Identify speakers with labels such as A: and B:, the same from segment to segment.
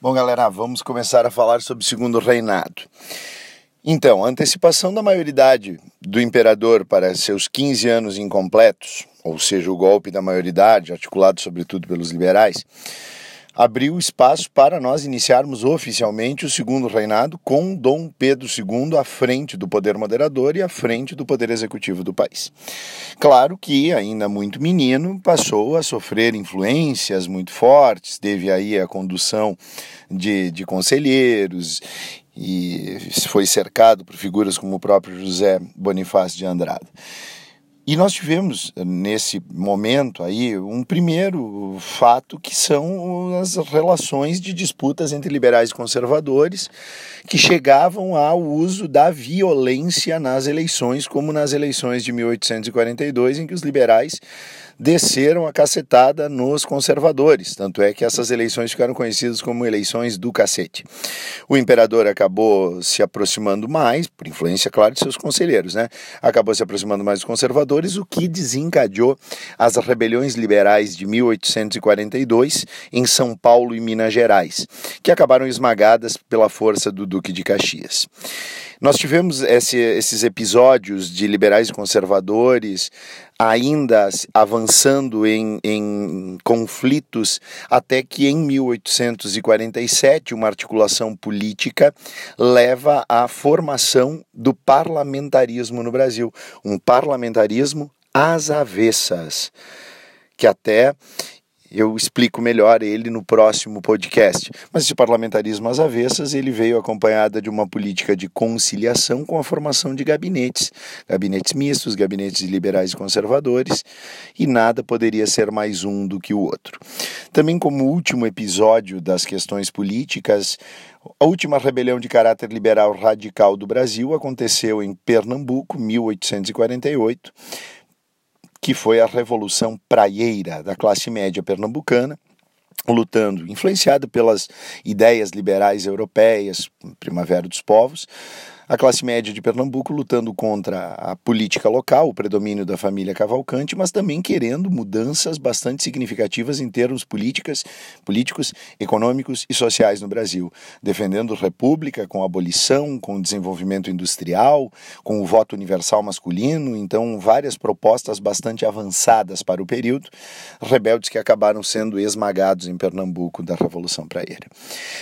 A: Bom, galera, vamos começar a falar sobre o segundo reinado. Então, a antecipação da maioridade do imperador para seus 15 anos incompletos, ou seja, o golpe da maioridade, articulado sobretudo pelos liberais, abriu espaço para nós iniciarmos oficialmente o segundo reinado com Dom Pedro II à frente do poder moderador e à frente do poder executivo do país. Claro que, ainda muito menino, passou a sofrer influências muito fortes, teve aí a condução de, de conselheiros e foi cercado por figuras como o próprio José Bonifácio de Andrade. E nós tivemos nesse momento aí um primeiro fato que são as relações de disputas entre liberais e conservadores que chegavam ao uso da violência nas eleições, como nas eleições de 1842, em que os liberais desceram a cacetada nos conservadores. Tanto é que essas eleições ficaram conhecidas como eleições do cacete. O imperador acabou se aproximando mais, por influência, claro, de seus conselheiros, né? Acabou se aproximando mais dos conservadores, o que desencadeou as rebeliões liberais de 1842 em São Paulo e Minas Gerais, que acabaram esmagadas pela força do Duque de Caxias. Nós tivemos esse, esses episódios de liberais e conservadores ainda avançando em, em conflitos, até que em 1847 uma articulação política leva à formação do parlamentarismo no Brasil, um parlamentarismo às avessas, que até eu explico melhor ele no próximo podcast. Mas esse parlamentarismo às avessas, ele veio acompanhada de uma política de conciliação com a formação de gabinetes, gabinetes mistos, gabinetes liberais e conservadores, e nada poderia ser mais um do que o outro. Também como último episódio das questões políticas, a última rebelião de caráter liberal radical do Brasil aconteceu em Pernambuco, 1848 que foi a Revolução Praieira da classe média pernambucana, lutando, influenciada pelas ideias liberais europeias, Primavera dos Povos, a classe média de Pernambuco lutando contra a política local, o predomínio da família Cavalcante, mas também querendo mudanças bastante significativas em termos políticas, políticos, econômicos e sociais no Brasil, defendendo república com abolição, com desenvolvimento industrial, com o voto universal masculino, então várias propostas bastante avançadas para o período, rebeldes que acabaram sendo esmagados em Pernambuco da Revolução Praeira.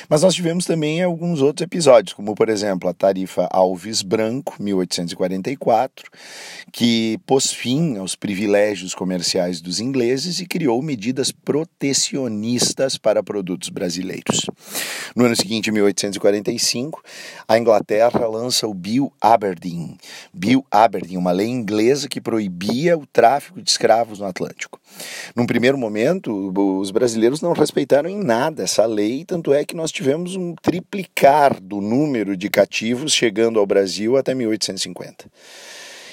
A: Mas nós tivemos também alguns outros episódios, como por exemplo a tarifa Alves Branco, 1844, que pôs fim aos privilégios comerciais dos ingleses e criou medidas protecionistas para produtos brasileiros. No ano seguinte, 1845, a Inglaterra lança o Bill Aberdeen. Bill Aberdeen, uma lei inglesa que proibia o tráfico de escravos no Atlântico. Num primeiro momento, os brasileiros não respeitaram em nada essa lei, tanto é que nós tivemos um triplicar do número de cativos chegando chegando ao Brasil até 1850.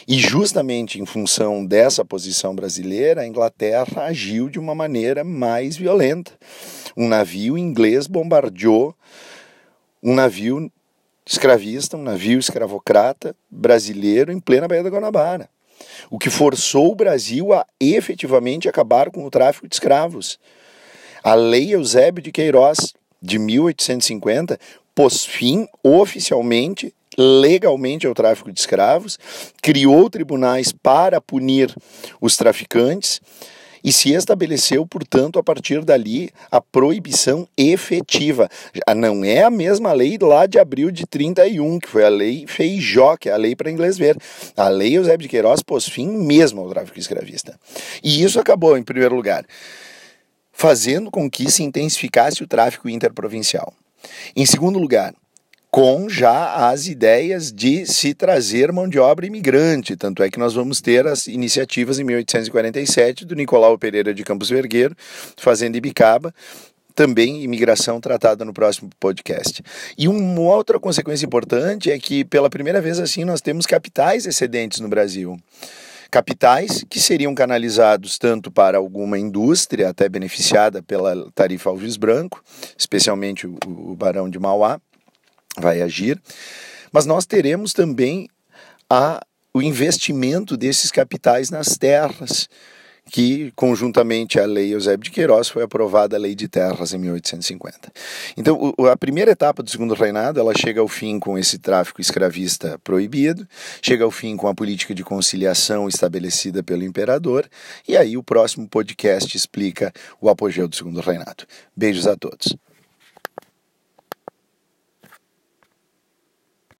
A: E justamente em função dessa posição brasileira, a Inglaterra agiu de uma maneira mais violenta. Um navio inglês bombardeou um navio escravista, um navio escravocrata brasileiro em plena Baía da Guanabara. O que forçou o Brasil a efetivamente acabar com o tráfico de escravos. A Lei Eusébio de Queiroz, de 1850, pôs fim oficialmente legalmente ao tráfico de escravos, criou tribunais para punir os traficantes e se estabeleceu, portanto, a partir dali, a proibição efetiva. Não é a mesma lei lá de abril de 31, que foi a lei Feijó, que é a lei para inglês ver. A lei Eusébio de Queiroz pôs fim mesmo ao tráfico escravista. E isso acabou, em primeiro lugar, fazendo com que se intensificasse o tráfico interprovincial. Em segundo lugar, com já as ideias de se trazer mão de obra imigrante. Tanto é que nós vamos ter as iniciativas em 1847 do Nicolau Pereira de Campos Vergueiro, Fazenda Ibicaba, também imigração tratada no próximo podcast. E uma outra consequência importante é que, pela primeira vez assim, nós temos capitais excedentes no Brasil. Capitais que seriam canalizados tanto para alguma indústria, até beneficiada pela tarifa Alves Branco, especialmente o, o Barão de Mauá, vai agir, mas nós teremos também a, o investimento desses capitais nas terras, que, conjuntamente à Lei Eusébio de Queiroz, foi aprovada a Lei de Terras em 1850. Então, a primeira etapa do segundo reinado, ela chega ao fim com esse tráfico escravista proibido, chega ao fim com a política de conciliação estabelecida pelo imperador, e aí o próximo podcast explica o apogeu do segundo reinado. Beijos a todos.